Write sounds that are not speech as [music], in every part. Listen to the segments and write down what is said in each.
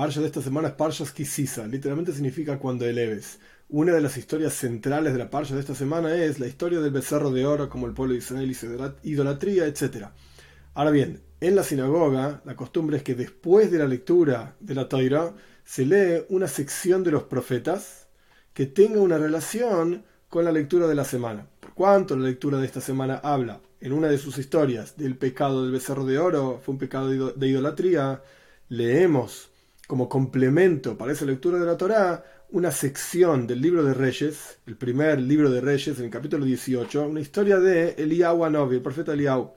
parsha de esta semana es Parshas Kisisa, literalmente significa cuando eleves. Una de las historias centrales de la parsha de esta semana es la historia del becerro de oro, como el pueblo de Israel hizo idolatría, etc. Ahora bien, en la sinagoga la costumbre es que después de la lectura de la Torah se lee una sección de los profetas que tenga una relación con la lectura de la semana. Por cuanto la lectura de esta semana habla en una de sus historias del pecado del becerro de oro, fue un pecado de idolatría, leemos como complemento para esa lectura de la Torá una sección del libro de Reyes, el primer libro de Reyes, en el capítulo 18, una historia de Eliyahu Anovi, el profeta Eliyahu.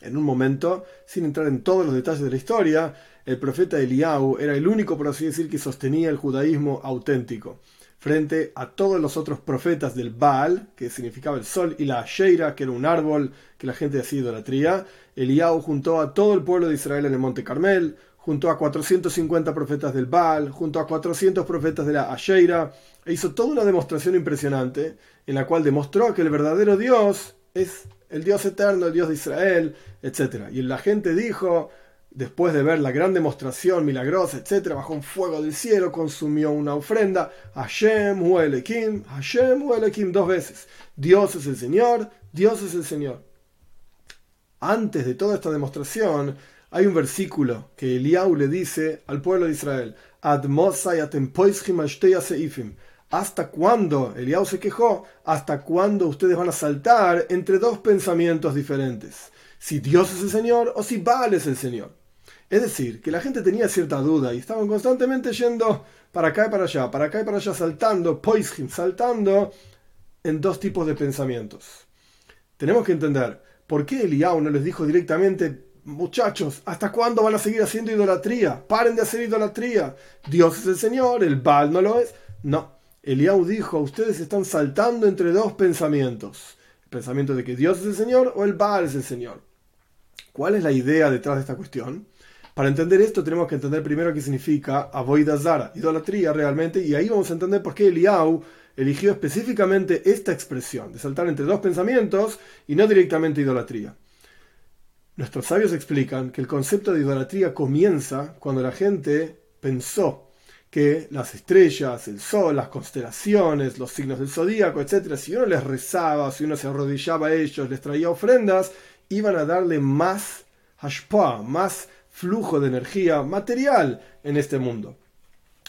En un momento, sin entrar en todos los detalles de la historia, el profeta Eliyahu era el único, por así decir, que sostenía el judaísmo auténtico frente a todos los otros profetas del Baal, que significaba el sol, y la Asheira, que era un árbol que la gente hacía idolatría. Eliyahu juntó a todo el pueblo de Israel en el monte Carmel, junto a 450 profetas del Baal, junto a 400 profetas de la Asheira, e hizo toda una demostración impresionante en la cual demostró que el verdadero Dios es el Dios eterno, el Dios de Israel, etc. Y la gente dijo, después de ver la gran demostración milagrosa, etc., bajó un fuego del cielo, consumió una ofrenda, Hashem Huelekim, Hashem Huelekim, dos veces. Dios es el Señor, Dios es el Señor. Antes de toda esta demostración, hay un versículo que Eliau le dice al pueblo de Israel, ¿Hasta cuándo? Eliau se quejó, ¿hasta cuándo ustedes van a saltar entre dos pensamientos diferentes? Si Dios es el Señor o si Baal es el Señor. Es decir, que la gente tenía cierta duda y estaban constantemente yendo para acá y para allá, para acá y para allá, saltando, poishim, saltando en dos tipos de pensamientos. Tenemos que entender por qué Eliau no les dijo directamente muchachos, ¿hasta cuándo van a seguir haciendo idolatría? Paren de hacer idolatría. Dios es el Señor, el Baal no lo es. No, Eliau dijo, ustedes están saltando entre dos pensamientos. El pensamiento de que Dios es el Señor o el Baal es el Señor. ¿Cuál es la idea detrás de esta cuestión? Para entender esto tenemos que entender primero qué significa Zara, idolatría realmente, y ahí vamos a entender por qué Eliau eligió específicamente esta expresión, de saltar entre dos pensamientos y no directamente idolatría. Nuestros sabios explican que el concepto de idolatría comienza cuando la gente pensó que las estrellas, el sol, las constelaciones, los signos del zodíaco, etc., si uno les rezaba, si uno se arrodillaba a ellos, les traía ofrendas, iban a darle más hashpa, más flujo de energía material en este mundo.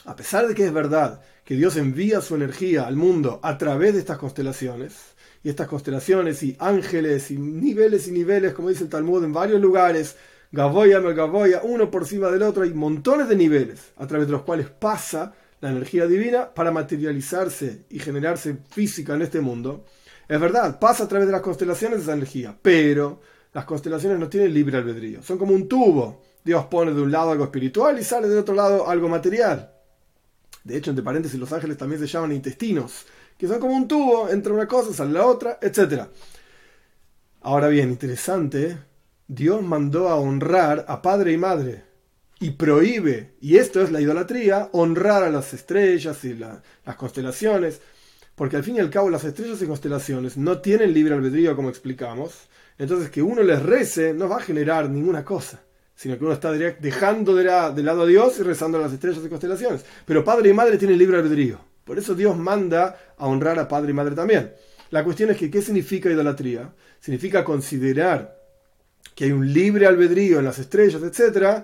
A pesar de que es verdad que Dios envía su energía al mundo a través de estas constelaciones, y estas constelaciones y ángeles y niveles y niveles, como dice el Talmud, en varios lugares, Gaboya, Gaboya, uno por encima del otro, hay montones de niveles a través de los cuales pasa la energía divina para materializarse y generarse física en este mundo. Es verdad, pasa a través de las constelaciones esa energía, pero las constelaciones no tienen libre albedrío, son como un tubo. Dios pone de un lado algo espiritual y sale del otro lado algo material. De hecho, entre paréntesis, los ángeles también se llaman intestinos que son como un tubo, entra una cosa, sale la otra, etc. Ahora bien, interesante, Dios mandó a honrar a padre y madre y prohíbe, y esto es la idolatría, honrar a las estrellas y las constelaciones, porque al fin y al cabo las estrellas y constelaciones no tienen libre albedrío como explicamos, entonces que uno les rece no va a generar ninguna cosa, sino que uno está dejando de, de lado a Dios y rezando a las estrellas y constelaciones. Pero padre y madre tienen libre albedrío. Por eso Dios manda a honrar a padre y madre también. La cuestión es que, ¿qué significa idolatría? Significa considerar que hay un libre albedrío en las estrellas, etc.,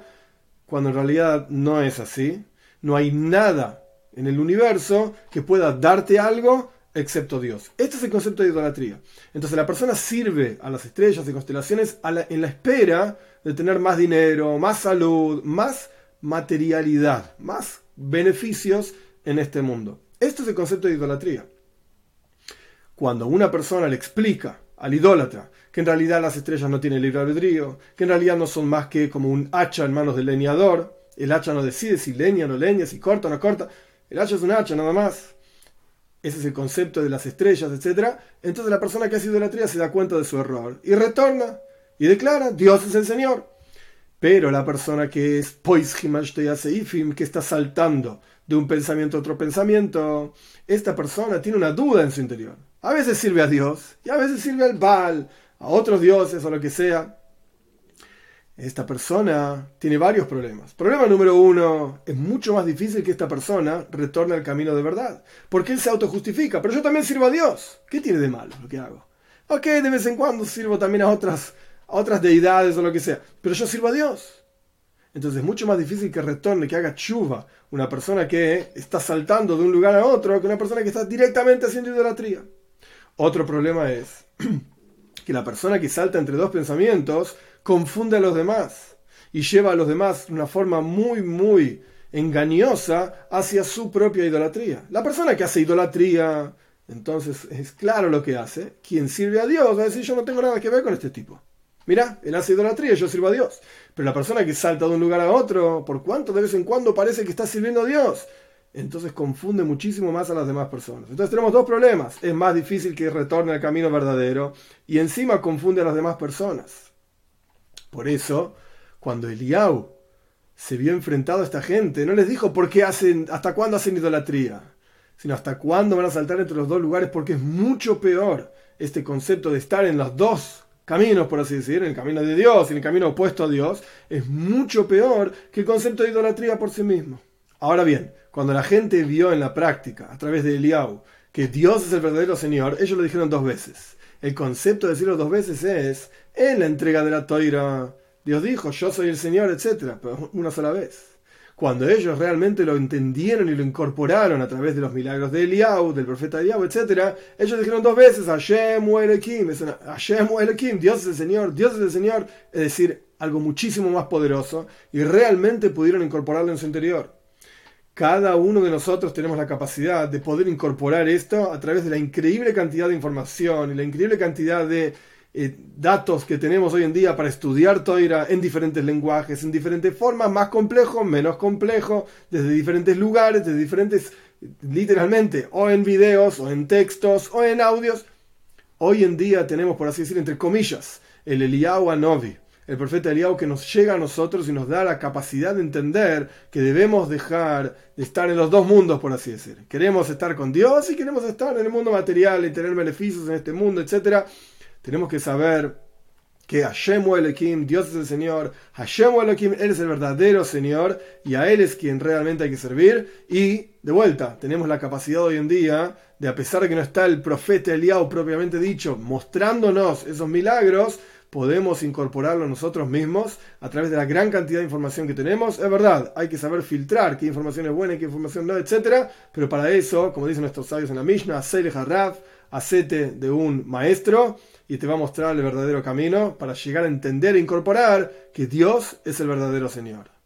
cuando en realidad no es así. No hay nada en el universo que pueda darte algo excepto Dios. Este es el concepto de idolatría. Entonces la persona sirve a las estrellas y constelaciones en la espera de tener más dinero, más salud, más materialidad, más beneficios en este mundo. Esto es el concepto de idolatría. Cuando una persona le explica al idólatra que en realidad las estrellas no tienen libre albedrío, que en realidad no son más que como un hacha en manos del leñador, el hacha no decide si leña o no leña, si corta o no corta, el hacha es un hacha nada más. Ese es el concepto de las estrellas, etc. Entonces la persona que hace idolatría se da cuenta de su error y retorna y declara, Dios es el Señor. Pero la persona que es Seifim, que está saltando de un pensamiento a otro pensamiento, esta persona tiene una duda en su interior. A veces sirve a Dios y a veces sirve al Baal, a otros dioses o lo que sea. esta persona tiene varios problemas. Problema número uno, es mucho más difícil que esta persona retorne al camino de verdad, porque él se autojustifica, pero yo también sirvo a Dios. ¿Qué tiene de malo lo que hago? Ok, de vez en cuando sirvo también a otras, a otras deidades o lo que sea, pero yo sirvo a Dios. Entonces es mucho más difícil que retorne, que haga chuva una persona que está saltando de un lugar a otro que una persona que está directamente haciendo idolatría. Otro problema es [clears throat] que la persona que salta entre dos pensamientos confunde a los demás y lleva a los demás de una forma muy, muy engañosa hacia su propia idolatría. La persona que hace idolatría, entonces es claro lo que hace. Quien sirve a Dios va a decir yo no tengo nada que ver con este tipo. Mira, él hace idolatría, yo sirvo a Dios. Pero la persona que salta de un lugar a otro, por cuánto de vez en cuando parece que está sirviendo a Dios, entonces confunde muchísimo más a las demás personas. Entonces tenemos dos problemas. Es más difícil que retorne al camino verdadero y encima confunde a las demás personas. Por eso, cuando Eliau se vio enfrentado a esta gente, no les dijo por qué hacen, hasta cuándo hacen idolatría, sino hasta cuándo van a saltar entre los dos lugares, porque es mucho peor este concepto de estar en los dos caminos, por así decir, el camino de Dios y en el camino opuesto a Dios, es mucho peor que el concepto de idolatría por sí mismo. Ahora bien, cuando la gente vio en la práctica, a través de Eliau, que Dios es el verdadero Señor, ellos lo dijeron dos veces. El concepto de decirlo dos veces es en la entrega de la toira. Dios dijo, yo soy el Señor, etc. Pero una sola vez. Cuando ellos realmente lo entendieron y lo incorporaron a través de los milagros de Eliau, del profeta Eliau, etc., ellos dijeron dos veces, Hashem Elohim, Hashem Dios es el Señor, Dios es el Señor, es decir, algo muchísimo más poderoso, y realmente pudieron incorporarlo en su interior cada uno de nosotros tenemos la capacidad de poder incorporar esto a través de la increíble cantidad de información y la increíble cantidad de eh, datos que tenemos hoy en día para estudiar Toira en diferentes lenguajes, en diferentes formas, más complejo, menos complejo, desde diferentes lugares, desde diferentes, literalmente, o en videos, o en textos, o en audios. Hoy en día tenemos, por así decir, entre comillas, el Eliyahu Novi el profeta Eliau que nos llega a nosotros y nos da la capacidad de entender que debemos dejar de estar en los dos mundos, por así decir. Queremos estar con Dios y queremos estar en el mundo material y tener beneficios en este mundo, etc. Tenemos que saber que Hashem Elohim, Dios es el Señor, Hashem Elohim, Él es el verdadero Señor y a Él es quien realmente hay que servir. Y de vuelta, tenemos la capacidad hoy en día de, a pesar de que no está el profeta Eliau propiamente dicho, mostrándonos esos milagros, podemos incorporarlo nosotros mismos a través de la gran cantidad de información que tenemos. Es verdad, hay que saber filtrar qué información es buena y qué información no, etc. Pero para eso, como dicen nuestros sabios en la Mishnah, Sele Harraf, de un maestro y te va a mostrar el verdadero camino para llegar a entender e incorporar que Dios es el verdadero Señor.